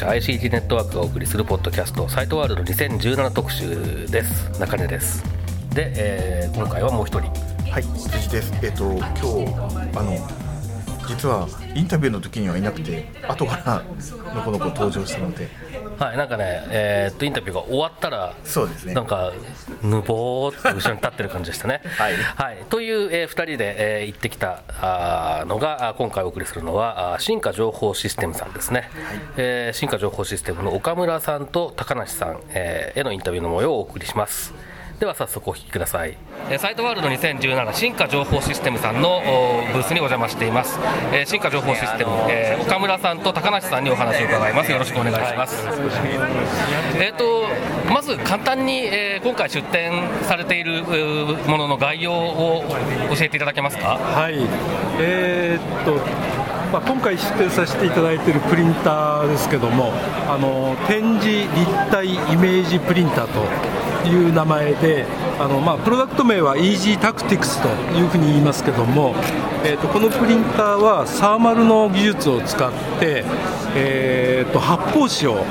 社 ICT ネットワークがお送りするポッドキャストサイトワールド2017特集です。中根です。で、えー今回はもう一人。はい辻です。えっ、と今日あの実はインタビューの時にはいなくて後からのこの子登場したので。はいなんかねえーっとインタビューが終わったらそうですね。なんかぬぼーって後ろに立ってる感じでしたね。はい。という、え2人で、えー行ってきたあーのが今回お送りするのは進化情報システムさんですね、えー進化情報システムの岡村さんと高梨さん、えーへのインタビューの模様をお送りしますでは早速お聞きください、えーサイトワールド2017進化情報システムさんのおブースにお邪魔しています、えー進化情報システム、えー岡村さんと高梨さんにお話を伺います。よろしくお願いします、えー、とまず簡単に、えー今回出展されているものの概要を教えていただけますか？はい、えーっとまあ、今回出展させていただいているプリンターですけどもあの展示立体イメージプリンターという名前であの、まあ、プロダクト名は Easy Tactics というふうに言いますけども、えーっとこのプリンターはサーマルの技術を使って、えーっと発泡紙を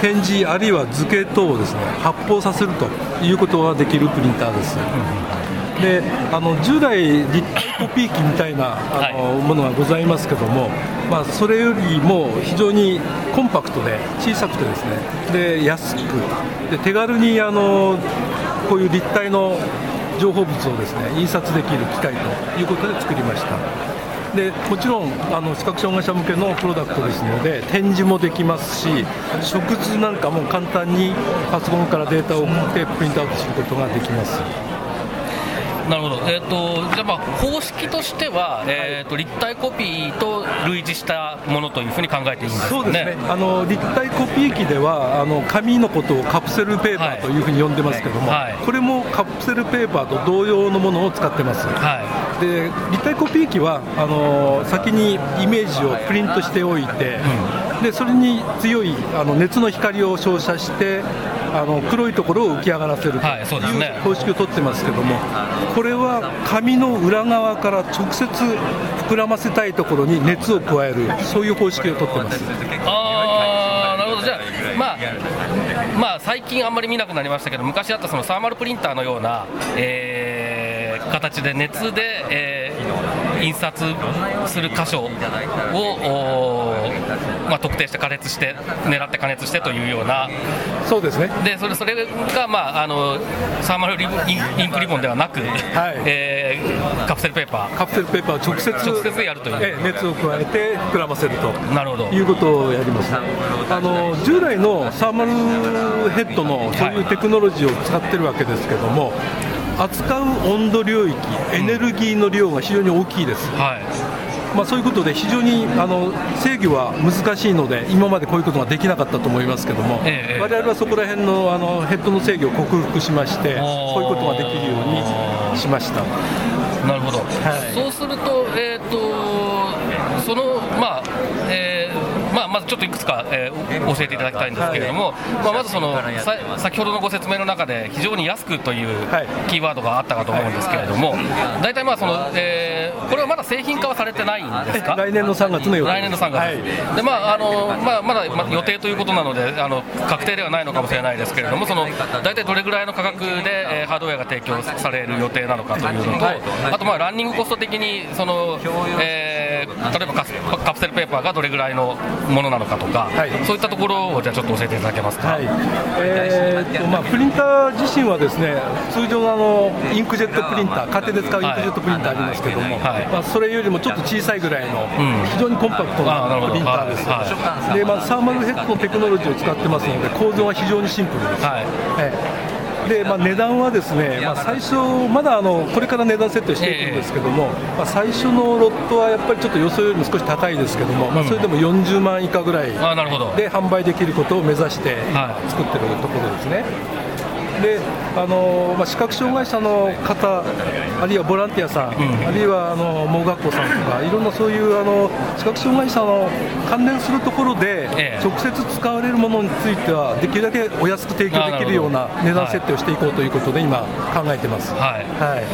展示あるいは図形等をですね発泡させるということができるプリンターです。うんであの従来、立体コピー機みたいなあの、ものがございますけども、まあ、それよりも非常にコンパクトで小さくてですねで安くで手軽にあのこういう立体の情報物をですね印刷できる機械ということで作りました。でもちろんあの視覚障害者向けのプロダクトですので展示もできますし食図なんかも簡単にパソコンからデータを送ってプリントアウトすることができます。なるほど、えー、とじゃあ、まあ、方式としては、えー、と立体コピーと類似したものというふうに考えていいんですかね。そうですね。あの立体コピー機ではあの紙のことをカプセルペーパーというふうに呼んでますけども、はい。これもカプセルペーパーと同様のものを使ってます。はで立体コピー機はあの先にイメージをプリントしておいて、でそれに強いあの熱の光を照射してあの黒いところを浮き上がらせるとはいそう方式をとってますけども、これは紙の裏側から直接膨らませたいところに熱を加えるそういう方式をとってます。い、あーなるほど、じゃあ、まあ、まあ、最近あんまり見なくなりましたけど、昔あったそのサーマルプリンターのような、えー形で熱で、えー印刷する箇所を、まあ、特定して加熱して、狙って加熱してというような。そうですね。でそれそれが、まあ、あのサーマルリインクリボンではなく、えーカプセルペーパー。カプセルペーパーを直接直接やるという。ええ熱を加えて膨らませると。なるほど。いうことをやりますあの従来のサーマルヘッドのそういうテクノロジーを使ってるわけですけども、扱う温度領域エネルギーの量が非常に大きいです、はい。まあ、そういうことで非常にあの制御は難しいので今までこういうことができなかったと思いますけども、ええ我々はそこら辺のあのヘッドの制御を克服しましてこういうことができるようにしました。なるほど、い。そうすると、えー、とその、まあえーまあ、まずちょっといくつか、えー教えていただきたいんですけれども、まあ、まずそのさ先ほどのご説明の中で、非常に安くというはいキーワードがあったかと思うんですけれども、大体まあその、えーこれはまだ製品化はされてないんですか？来年の3月の予定来年の3月、はい。でまああのまあ、まだまあ予定ということなのであの、確定ではないのかもしれないですけれども、その大体どれぐらいの価格で、えーハードウェアが提供される予定なのかというのと、はい。あとまあランニングコスト的にその、えー例えばカプセルペーパーがどれぐらいのものなのかとか、はい。そういったところをじゃあちょっと教えていただけますか？はい。えーっとまあ、プリンター自身はですね通常のあのインクジェットプリンター家庭で使うインクジェットプリンターありますけども、はい。まあ、それよりもちょっと小さいぐらいのん。非常にコンパクトあなプリンターです、はい。でまあ、サーマルヘッドのテクノロジーを使ってますので構造は非常にシンプルです、はい。ええでまあ、値段はですね、まあ、最初、まだあのこれから値段設定していくんですけども、まあ、最初のロットはやっぱりちょっと予想よりも少し高いですけども、まあ、それでも40万以下ぐらいで販売できることを目指して今作ってるところですね。であのまあ、視覚障害者の方、あるいはボランティアさん、あるいはあの盲学校さんとか、いろんなそういうあの視覚障害者の関連するところで、ええ。直接使われるものについては、できるだけお安く提供できるような値段設定をしていこうということで、今、考えてます。はい。はい。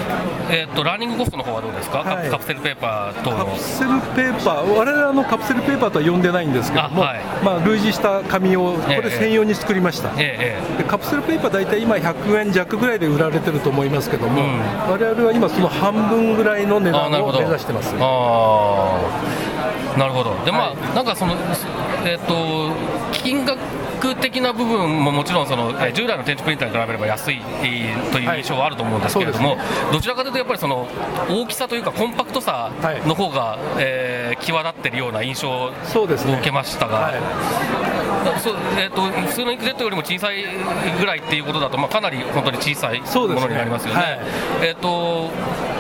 えーっとランニングコストの方はどうですか、カはい。カプセルペーパー等の。カプセルペーパー、我々はあのカプセルペーパーとは呼んでないんですけども、あはい。まあ、類似した紙を、こええ。れ専用に作りました。えええ。でカプセルペーパー、大体今、100円弱ぐらいで売られてると思いますけども、うん。我々は今、その半分ぐらいの値段を目指してます。あー。なるほど。でまあ、はなんかそのえーっと金額的な部分ももちろんその、えー従来のテンチプリンターに比べれば安いえーという印象はあると思うんですけれども、はい。どちらかというとやっぱりその大きさというかコンパクトさはい。の方が、えー際立ってるような印象を受けましたが、はい。そうえー、と普通のインクジェットよりも小さいぐらいっていうことだと、まあ、かなり本当に小さいものになりますよね。はい。えー、と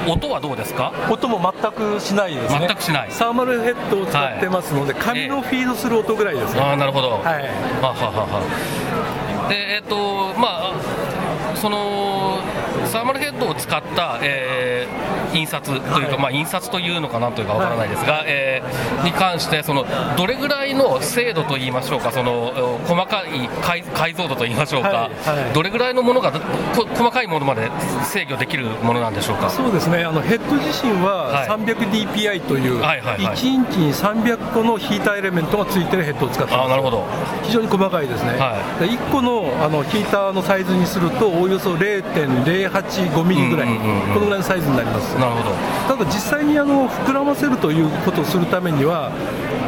音はどうですか？音も全くしないですね、全くしない。サーマルヘッドを使ってますので、紙のフィードする音ぐらいですね。あーなるほど、はい。はははは。でえっ、とまあそのサーマルヘッドを使った、えー印刷というか、はい。まあ、印刷というのかなというかわからないですが、えーに関してそのどれぐらいの精度といいましょうかそのえー細かい解解像度といいましょうか、はい。はい。どれぐらいのものがこ細かいものまで制御できるものなんでしょうか？そうですね。あのヘッド自身ははい。300dpi という、はいはいはい。1インチに300個のヒーターエレメントがついてるヘッドを使ってます。あーなるほど。非常に細かいですね、はで1個のあのヒーターのサイズにするとおおよそ0.085ミリぐらい、このぐらいのサイズになります。なるほど。ただ実際にあの膨らませるということをするためには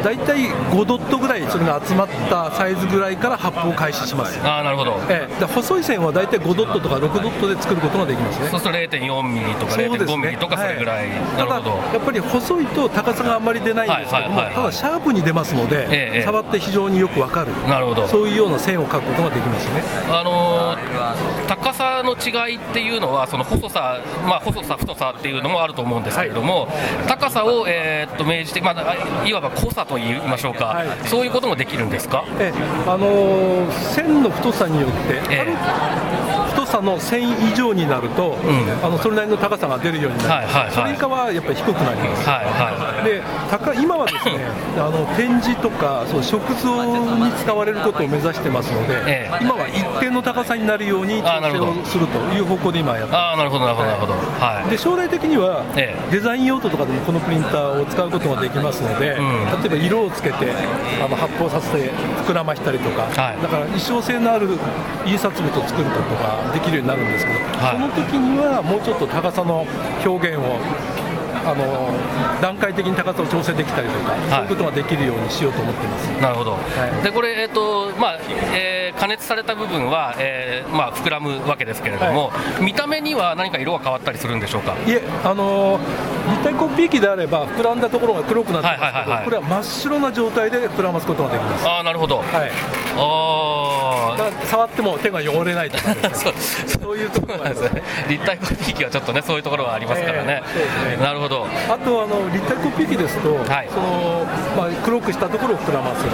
大体5ドットぐらいそれが集まったサイズぐらいから発砲を開始します、あーなるほど。ええ、で細い線は大体5ドットとか6ドットで作ることができますね。そうすると0.4ミリとかそうです0.5ミリとかそれぐらい、はなるほど。ただやっぱり細いと高さがあんまり出ないんですけども、はいはいはいはい。ただシャープに出ますので、ええ触って非常によくわかる、なるほど。そういうような線を描くことができますね。あのー高さの違いっていうのは、その細さ、まあ、細さ、太さっていうのもあると思うんですけれども、高さを、えーっと明示して、まあ、いわば濃さと言いましょうか、はい。そういうこともできるんですか、えあのー線の太さによって、えさの線以上になると、ん。あのそれなりの高さが出るようになる、はいはいはい。それ以下はやっぱり低くなります。はいはで高今はですねあの展示とかそう食像に使われることを目指してますので、ええ。今は一定の高さになるように調整をするという方向で今やってい、まああ、なるほど、なるほど、なるほど、はい。すで将来的には、ええ。デザイン用途とかでもこのプリンターを使うことができますので、ん。例えば色をつけてあの発泡させて膨らましたりとか、はい。だから一生性のある印刷物を作ることができるようになるんですけど、はい。その時にはもうちょっと高さの表現をあの段階的に高さを調整できたりとか、そういうことができるようにしようと思ってます。なるほど、い。でこれ、えーとまあえー加熱された部分は、えーまあ、膨らむわけですけれども、見た目には何か色が変わったりするんでしょうか？いえ、あのー立体コピー機であれば膨らんだところが黒くなってますけど、はいはいはいはい。これは真っ白な状態で膨らますことができます。ああなるほど、はい、あだから触っても手が汚れないとか そうそういうところがあります。ね 立体コピー機はちょっとねそういうところがありますからね。え、えそうですね。なるほど。あとあの立体コピー機ですと、はい。そのまあ、黒くしたところを膨らませる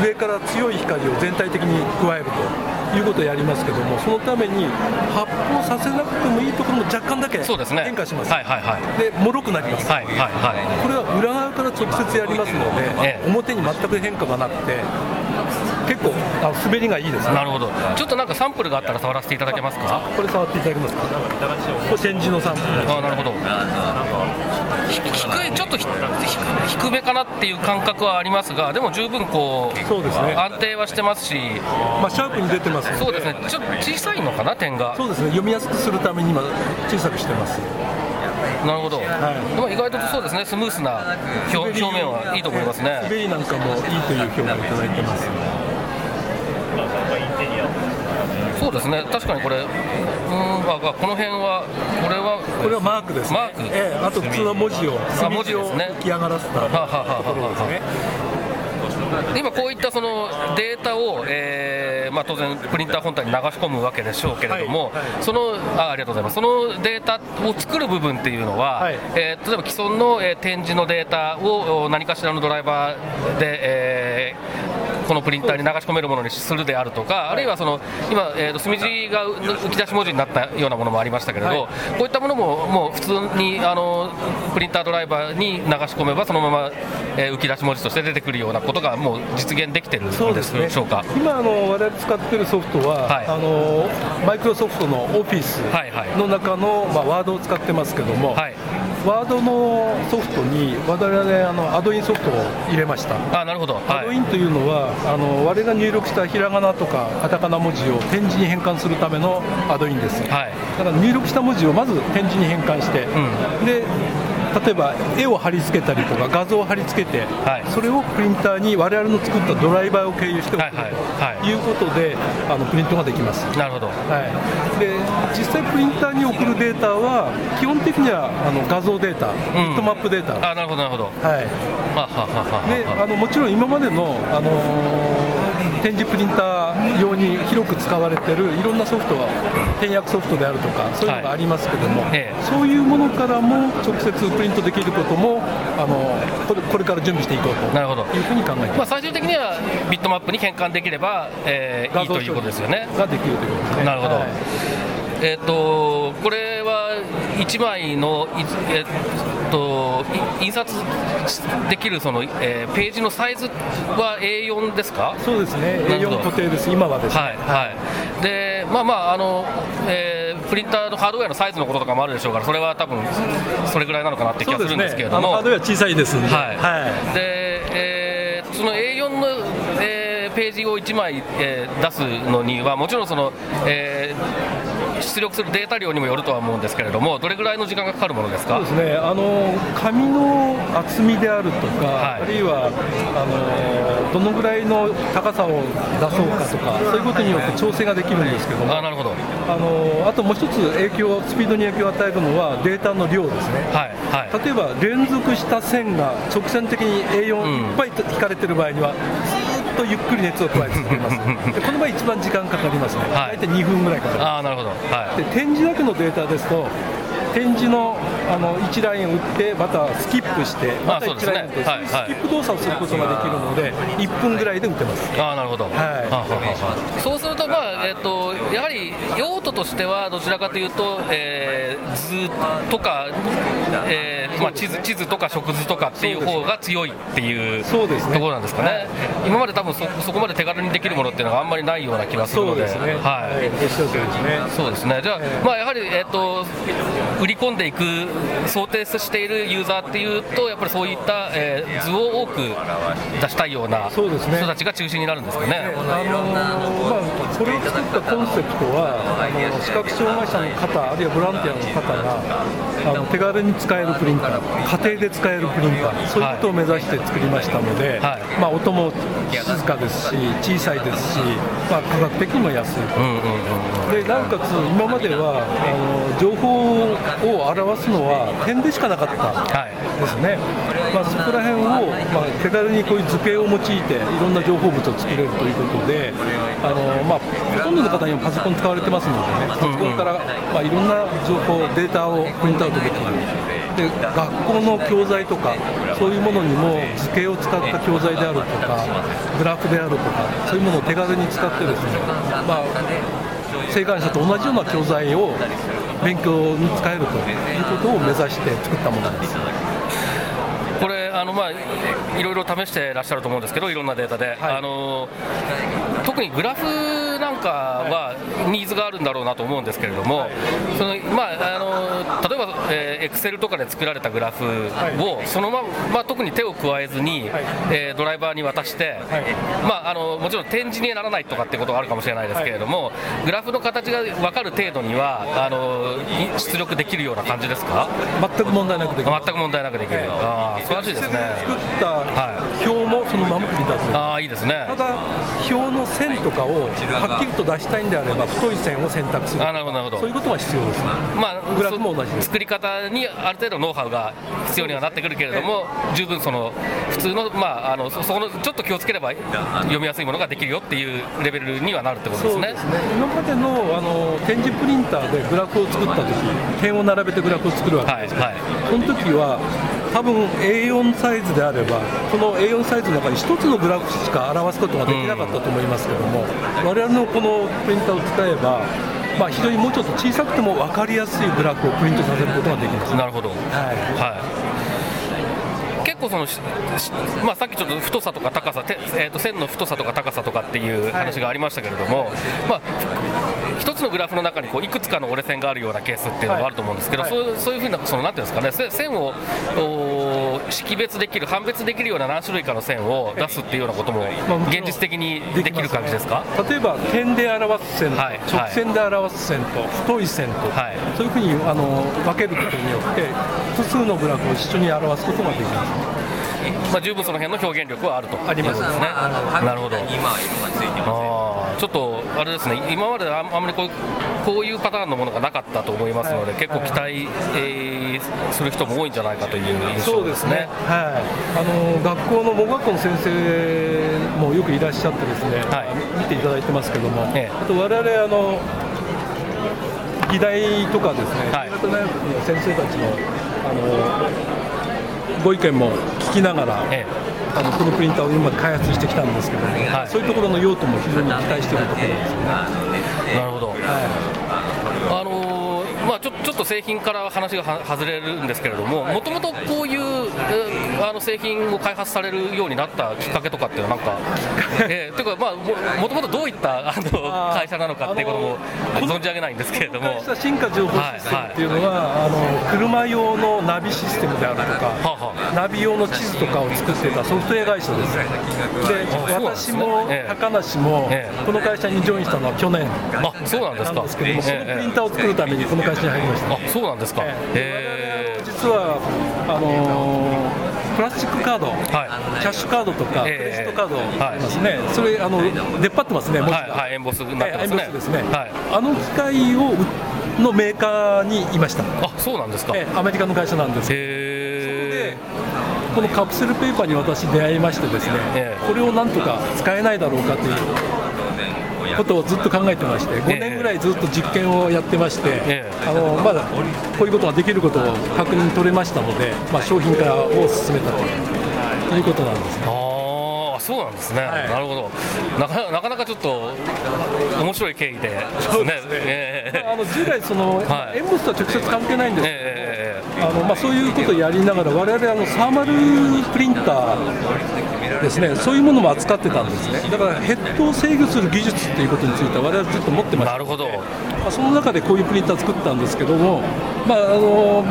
で上から強い光を全体的に加えるということをやりますけどもそのために発泡させなくてもいいところも若干だけ変化します、はいはいはい。で脆くなります、はいはいはこれは裏側から直接やりますので、ええ。表に全く変化がなくて結構あ滑りがいいですね。いなるほど。ちょっとなんかサンプルがあったら触らせていただけますか？これ触っていただけますか？これ展示のサンプル。あなるほど。ひ低いちょっとひ低低めかなっていう感覚はありますがでも十分こうそうですね。安定はしてますし。まあ、シャープに出てますそうですね。ちょっと小さいのかな点が？そうですね。読みやすくするために今小さくしてます。なるほど、い。でも意外とそうですね。スムースな表表面はいいと思いますね。滑りなんかもいいという評価をいただいてますそうですね。確かにこれうーんああこの辺はこれはこれはマークですね。マーク。ええあと普通の文字をあ墨字を文字ですね。浮き上がらせたははははところですね。今こういったそのデータを、えーまあ、当然プリンター本体に流し込むわけでしょうけれども、はいはい。そのあありがとうございます。そのデータを作る部分っていうのは、はい。えー例えば既存の、えー展示のデータをお何かしらのドライバーで、えーこのプリンターに流し込めるものにするであるとか、あるいはその今、えーと墨字が浮き出し文字になったようなものもありましたけれど、はい。こういったものももう普通にあのプリンタードライバーに流し込めば、そのまま、えー浮き出し文字として出てくるようなことがもう実現できてるんでそうですね。しょうか。今あの、我々使っているソフトは、はい。あのマイクロソフトのオフィスはいはい。の中の、まあ、ワードを使ってますけども、はいワードのソフトに我々あのアドインソフトを入れました。あなるほど、はい。アドインというのは、あの我々が入力したひらがなとかカタカナ文字を点字に変換するためのアドインです。はい。だから入力した文字をまず点字に変換して、で例えば絵を貼り付けたりとか画像を貼り付けて、はい。それをプリンターに我々の作ったドライバーを経由して送るということで、あのプリントができます。なるほど、はい、で実際、プリンターに送るデータは基本的にはあの画像データ、ビットマップデータ、あなるほど、なるほど、はい、ははははであのもちろん今までの、あのー展示プリンター用に広く使われてるいろんなソフトは転訳ソフトであるとかそういうのがありますけども、ええ。そういうものからも直接プリントできることもあのこれこれから準備していこうとなるほど。いうふうに考えていまあ。最終的にはビットマップに変換できれば、えーいいということですよね。ができるということですね。なるほど。はい。えっ、とこれは1枚のいえっ、とい印刷できるその、えーページのサイズは A4 ですか？そうですね、なるほど A4 固定です、今はですね。はいはい。でまあまああの、えープリンターのハードウェアのサイズのこととかもあるでしょうから、それは多分それぐらいなのかなって気がするんですけれども。あのハードウェア小さいですんで、はいはいで、えーその A4 の、えーページを1枚、えー出すのには、もちろんその、えー出力するデータ量にもよるとは思うんですけれども、どれぐらいの時間がかかるものですか？そうですね、あの紙の厚みであるとか、はい。あるいはあのどのぐらいの高さを出そうかとか、そういうことによって調整ができるんですけども、あなるほど、はいあのあともう一つ影響、スピードに影響を与えるのはデータの量ですね。はい、例えば連続した線が直線的に A4 うん。いっぱい引かれてる場合には、ずーっとゆっくり熱を加え続けます。でこの場合一番時間かかりますね。はい。大体2分ぐらいかかる。あーなるほど、はい。で展示だけのデータですと展示のあの1ラインを打ってまたスキップしてまた1そうですねライン打って、はいはい。スキップ動作をすることができるので1分ぐらいで打てます。あーなるほど、い。はあはあはあそうすると、まあえっとやはり用途としては、どちらかというと、えー図とか、えーまあ、地図地図とか食図とかっていう方が強いっていうそうですね。ところなんですかね、今まで多分そそこまで手軽にできるものっていうのがあんまりないような気がするので。そうですね。はい。そうですね、じゃあ、まあ、やはり、えっと売り込んでいく、想定しているユーザーっていうと、やっぱりそういった、えー図を多く出したいようなそうですね。人たちが中心になるんですかね。あのまあ、これを作ったコンセプトはあの視覚障害者の方あるいはボランティアの方があの手軽に使えるプリンター家庭で使えるプリンターそういうことを目指して作りましたので、はい。まあ、音も静かですし小さいですし、まあ、価格的にも安い。と。うんうんうん。でなおかつ今まではあの情報を表すのは点でしかなかったはい。ですね、まあ、そこら辺を、まあ、手軽にこういう図形を用いていろんな情報物を作れるということであの、まあ、ほとんどの方にもパソコン使われてますのでねパソコンから、まあ、いろんな情報データをプリントアウトできるで学校の教材とかそういうものにも図形を使った教材であるとかグラフであるとかそういうものを手軽に使ってですね、まあ、生還者と同じような教材を勉強に使えるということを目指して作ったものです。の、まあ、いろいろ試してらっしゃると思うんですけど、いろんなデータで、あの特にグラフなんかはニーズがあるんだろうなと思うんですけれども、そのまあ、あの例えば、えー、Excel とかで作られたグラフを、そのまま、特に手を加えずに、えードライバーに渡して、まあ、あのもちろん展示にはならないとかってことがあるかもしれないですけれども、グラフの形が分かる程度にはあのい出力できるような感じですか？全く問題なくできます全く問題なくできる、ああ素晴らしいですね作った表もそのまま繰り出すああいいですね。ただ表の線とかをはっきりと出したいんであれば太い線を選択するあなるほどなるほど。そういうことが必要です。ねまあ、グラフも同じで。すそ作り方にある程度ノウハウが必要にはなってくるけれども、十分その普通の,、まあ、あのそそこのちょっと気をつければ読みやすいものができるよっていうレベルにはなるってことですね。ね。今までのあの展示プリンターでグラフを作った時点を並べてグラフを作るわけです、はいはい。その時は多分 A4 サイズであればこの A4 サイズの中に1つのグラフしか表すことができなかったと思いますけども、我々のこのプリンターを使えば、まあ、非常にもうちょっと小さくても分かりやすいグラフをプリントさせることができます。なるほど、はい。はい結構そのまあ、さっきちょっと太さとか高さ、てえー、と線の太さとか高さとかっていう話がありましたけれども、まあ、一つのグラフの中にこういくつかの折れ線があるようなケースっていうのがあると思うんですけど、はい。そうそういうふうなそのなんていうんですかねせ線をお識別できる判別できるような何種類かの線を出すっていうようなことも現実的にできる感じです。か、例えば点で表す線とはい。直線で表す線と太い線と、はい。そういうふうにあの分けることによって複数のグラフを一緒に表すことができますまあ、十分その辺の表現力はあると。あります。ね。なるほど。ちょっとあれですね、今まであんあんまりこうこういうパターンのものがなかったと思いますので、はい。結構期待、えーする人も多いんじゃないかという印象でね。そうですすね。、はい、あの学校の盲学校の先生もよくいらっしゃってですね、はい。見ていただいてますけども、ええ。あと我々あの議題とかですね、はい。新潟大学の先生たちのあのご意見も聞きながら、えあのこのプリンターを今開発してきたんですけども、はいそういうところの用途も非常に期待しているところですね。なるほど。あのーまあ、ちょちょっと製品から話がは外れるんですけれども、もともとこういう、えーあの製品を開発されるようになったきっかけとかっていうのは、なんか、えー、というか、まあ、ももともとどういったあのあー会社なのかっていうことも存じ上げないんですけれども、会社進化情報システムっていうのは、あの車用のナビシステムであるとか、はあはナビ用の地図とかを作ってたソフトウェア会社です。で、私もええ。高梨もええ。この会社にジョインしたのは去年。あそうなんですか。けども、そのええ。プリンターを作るためにこの会社に入りました。あそうなんですか。ええ。実はあのープラスチックカード、はいキャッシュカードとか、クええレジットカードありますね、それあの出っ張ってますね、文字が。はいはいエンボスになってますねですね。はいあの機械をのメーカーにいました。あそうなんですか。アメリカの会社なんです。でえ。このカプセルペーパーに私出会いましてですね、ええこれをなんとか使えないだろうかということをずっと考えてまして5年ぐらいずっと実験をやってまして、ええ。あのまだこういうことができることを確認取れましたので、まあ、商品化を進めたということなんですね。ああそうなんですね、はい。なるほど。なかなかなかちょっと面白い経緯で。そうですね。ええ。まああの従来その、はい。エンボスとは直接関係ないんですけど、ええ。あのまあ、そういうことをやりながら、我々あのサーマルプリンターですね、そういうものも扱ってたんですね、だからヘッドを制御する技術っていうことについては、我々ずっと持ってましたなるほど。まあ、その中でこういうプリンター作ったんですけども、まああの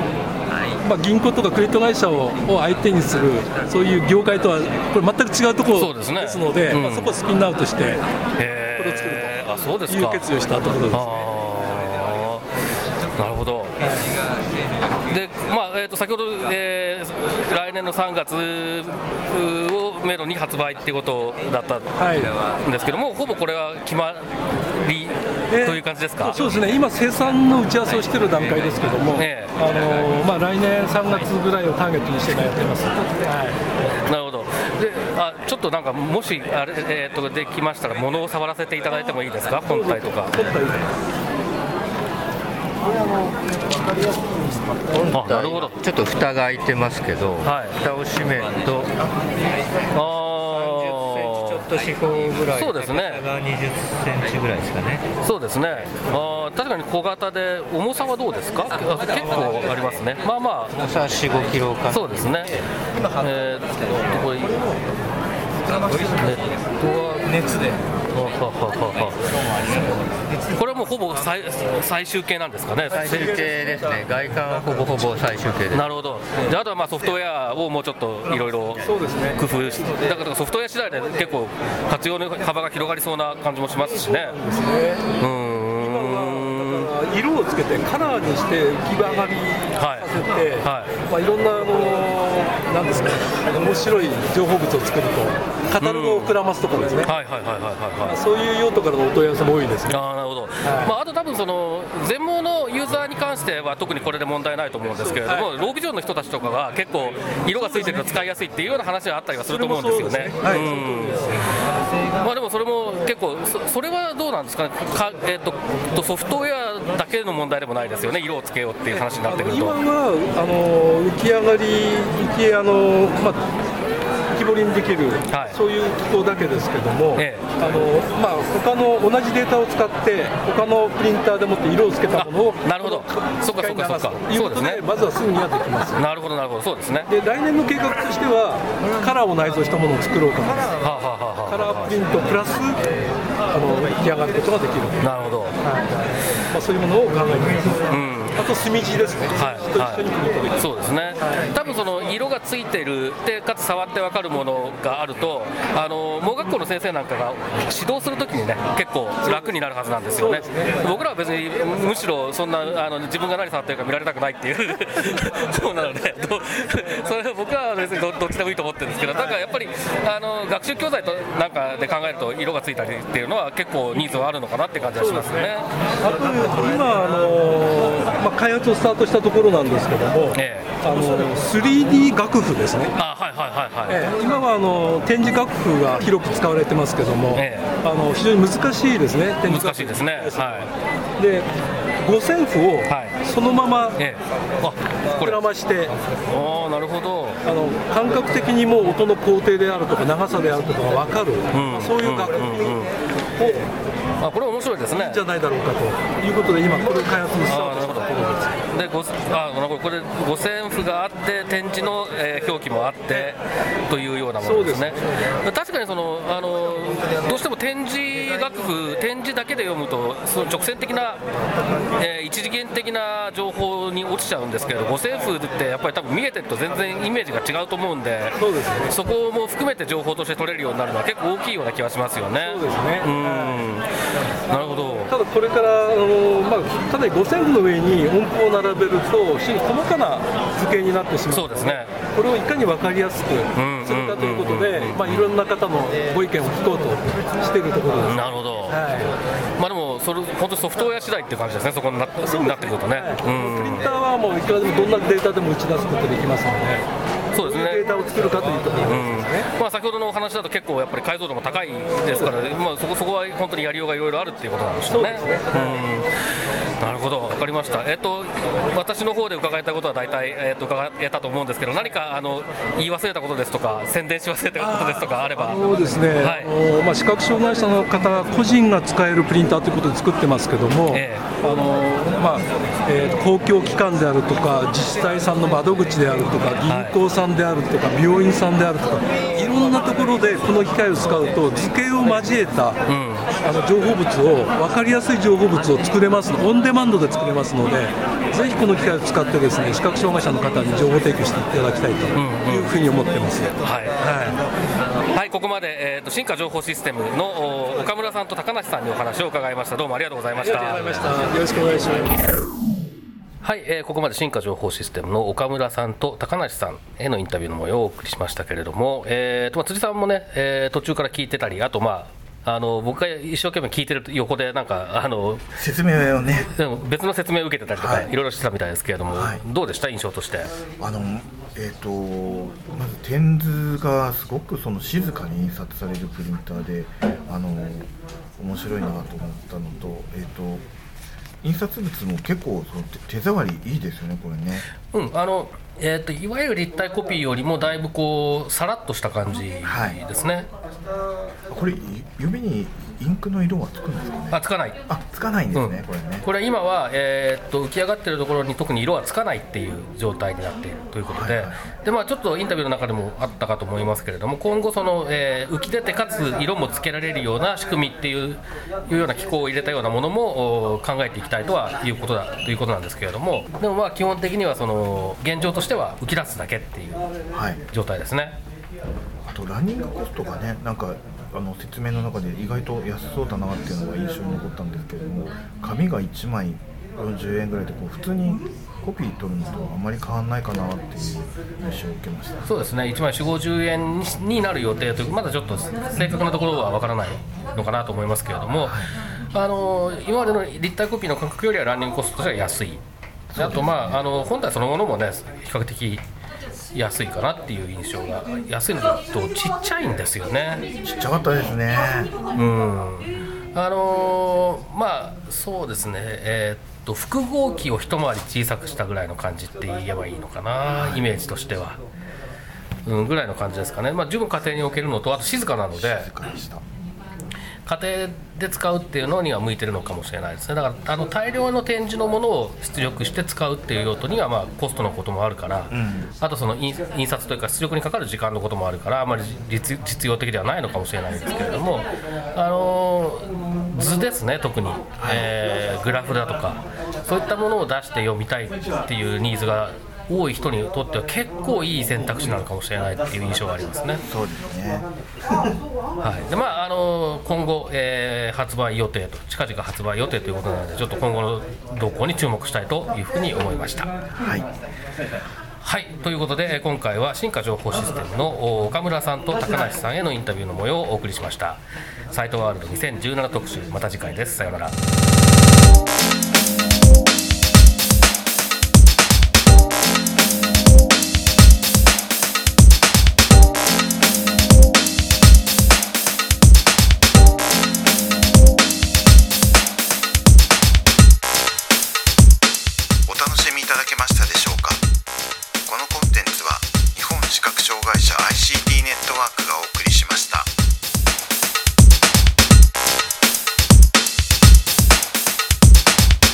まあ、銀行とかクレジット会社をを相手にする、そういう業界とは、これ、全く違うところですねですので、うんまあ、そこをスピンアウトして、へこれを作るえあそうですというか決意をしたところです。ああなるほど、でまあえー、と先ほど、えー来年の3月をめどに発売っていうことだったはいんですけども、ほぼこれは決まりという感じですか？そうですね、今、生産の打ち合わせをしている段階ですけども、ええあのまあ、来年3月ぐらいをターゲットにして今やってます。はいなるほど。で、あ、ちょっとなんか、もし、あれ、えー、と、できましたら、物を触らせていただいてもいいですか、本体とか。本体あ、なるほど。ちょっと蓋が開いてますけど、はい蓋を閉めると30センチちょあっと四方ぐらいそうですね高さが20センチぐらいですかねあ、そうですね。あー、確かに小型で、重さはどうですか？あ結構ありますね。まあま重さ4、5キロかあ、そうですね。えー、っと、これ。ネットは熱で これはもうほぼ最最終形なんですかね。最終形ですね外観はほぼほぼ最終形ですなるほど。であとはまあソフトウェアをもうちょっといろいろそうですね工夫して、だからソフトウェア次第で結構活用の幅が広がりそうな感じもしますしね。うーん。色をつけてカラーにして浮き上がりさせて、はいはいまあ、いろんなあのなんですかね面白い情報物を作るとカタログを膨らますところですね、はいはいはいはいはいはい。そういう用途からのお問い合わせも多いですね。あーなるほど、まあ、あと多分その全盲のユーザーに関しては特にこれで問題ないと思うんですけれども、ロービジョンの人たちとかが結構色がついてると使いやすいっていうような話はあったりはすると思うんですよね。まあでもそれも結構そそれはどうなんですかね？か、えっととソフトウェアだけの問題でもないですよね。色をつけようっていう話になってくると。今はあの浮き上がり浮きあのまあ浮き彫りにできる、はい。そういう機構だけですけども、ええ。あのまあ他の同じデータを使って他のプリンターでもって色をつけたものをあなるほど。そっかそっかそっか。機械に流すということそうですね。でまずはすぐにはできます。なるほどなるほど。そうですね。で来年の計画としてはカラーを内蔵したものを作ろうかなはあ、はあはあはあ。カラープリントプラスあの浮き上がることができる、なるほど。まあ、そういうものを考えています、あと墨地ですね、はい。墨地と一緒にプリントできる、そうですね、多分その色がついてるでかつ触って分かるものがあるとあの盲学校の先生なんかが指導するときにね結構楽になるはずなんですよね。僕らは別にむしろそんなあの自分が何触ってるか見られたくないっていう。そうなのでどそれ僕は別にどどっちでもいいと思ってるんですけどなんかやっぱりあの学習教材となんかで考えると色がついたりっていうのは結構ニーズはあるのかなって感じはしますよね。あと今、あのまあ、開発をスタートしたところなんですけども、ええ。あの 3D 楽譜ですね。あはいはいはいはい、ええ。今はあの展示楽譜が広く使われてますけども、ええ。あの非常に難しいですね、展示楽譜。難しいですね。はで五線譜をはい。そのまま膨れ。らまして、ああなるほど。あの感覚的にもう音の工程であるとか長さであるとかが分かる、ん。そういう楽譜をあこれ面白いですね。じゃないだろうかということで今これを開発にスタートしたところです。でごあこれ五線譜があって展示の、えー表記もあってというようなものですね。確かにそのあのどうしても展示楽譜展示だけで読むとその直線的な、えー一次元的な情報に落ちちゃうんですけれど五線譜ってやっぱり多分見えてると全然イメージが違うと思うんで。そうですねそこも含めて情報として取れるようになるのは結構大きいような気がしますよね。そうですねうん。なるほど。ただこれから、あのまあ、ただ五線譜の上に音符を並べると非常に細かな図形になってしまうそうですね。これをいかに分かりやすくするかということで、まあ、いろんな方のご意見を聞こうとしているところです。なるほど。はいまあでもそれ本当にソフトウェア次第っていう感じですね。そこになってなってくるとね。はいうん。プリンターはもういくらでもどんなデータでも打ち出すことができますので、そうですね。データを作るかというところうんですね。まあ先ほどのお話だと結構やっぱり解像度も高いですから、まあそこそこは本当にやりようがいろいろあるっていうことなんでしょうね。そうですうん。なるほど、わかりました。えっと私の方で伺いたいことは大体えっと伺えたと思うんですけど、何かあの言い忘れたことですとか宣伝し忘れたことですとかあれば。そうですね、はいまあ、視覚障害者の方個人が使えるプリンターということで作ってますけども、ええあのまあえーと公共機関であるとか自治体さんの窓口であるとか銀行さんであるとか、病院さんであるとかいろんなところでこの機械を使うと図形を交えた、あの情報物を分かりやすい情報物を作れますオンデマンドで作れますのでぜひこの機械を使ってですね視覚障害者の方に情報提供していただきたいというふうに思ってます。はい。はいはい、ここまで、えー、と進化情報システムのお岡村さんと高梨さんにお話を伺いました。どうもありがとうございました。よろしくお願いします。はい、えーここまで進化情報システムの岡村さんと高梨さんへのインタビューの模様をお送りしましたけれども、えーとまあ、辻さんもね、えー途中から聞いてたり、あと、まあ、あの僕が一生懸命聞いてる横で、なんかあの説明をね。でも別の説明を受けてたりとか、はい。い、ろいろしてたみたいですけれども、はい。どうでした、印象として。あのえっ、とまず点図がすごくその静かに印刷されるプリンターであの面白いなと思ったのとえっ、と印刷物も結構その手手触りいいですよねこれね。うん、あのえー、といわゆる立体コピーよりもだいぶこうさらっとした感じですね、これい指にインクの色はつくんですかね？あつかない。あつかないんですね、うん。これね。これ今は、えーっと浮き上がってるところに特に色はつかないっていう状態になっているということで,、はいはいでまあ、ちょっとインタビューの中でもあったかと思いますけれども今後その、えー浮き出てかつ色もつけられるような仕組みっていういうような機構を入れたようなものもお考えていきたいとはいうことだということなんですけれども。でもまあ基本的にはその現状としては浮き出すだけっていうはい。状態ですね。あとランニングコストがねなんかあの説明の中で意外と安そうだなっていうのが印象に残ったんですけれども紙が1枚40円ぐらいでこう普通にコピー取るのとあまり変わらないかなっていう印象を受けました。そうですね。1枚4 5 0円にになる予定というまだちょっと正確なところはわからないのかなと思いますけれども、あの今までの立体コピーの価格よりはランニングコストとしては安い。であとまああの本体そのものもね比較的安いかなっていう印象が安いのとちっちゃいんですよね。ちっちゃかったですね。うん。あのーまあそうですね。えーっと複合機を一回り小さくしたぐらいの感じって言えばいいのかなイメージとしては、うん、ぐらいの感じですかね。まあ十分家庭に置けるのとあと静かなので静かでした家庭で使うっていうのには向いてるのかもしれないですね。だからあの大量の展示のものを出力して使うっていう用途にはまあコストのこともあるから、あとその印印刷というか出力にかかる時間のこともあるからあまり実実用的ではないのかもしれないんですけれどもあのー図ですね特に、えーグラフだとかそういったものを出して読みたいっていうニーズが多い人にとっては結構いい選択肢なのかもしれないっていう印象がありますね。そうですね。はい、でまああの今後、えー発売予定と近々発売予定ということなのでちょっと今後の動向に注目したいというふうに思いました。はい。はい。ということでえー今回は進化情報システムのお岡村さんと高梨さんへのインタビューの模様をお送りしました。サイトワールド2017特集また次回です。さようなら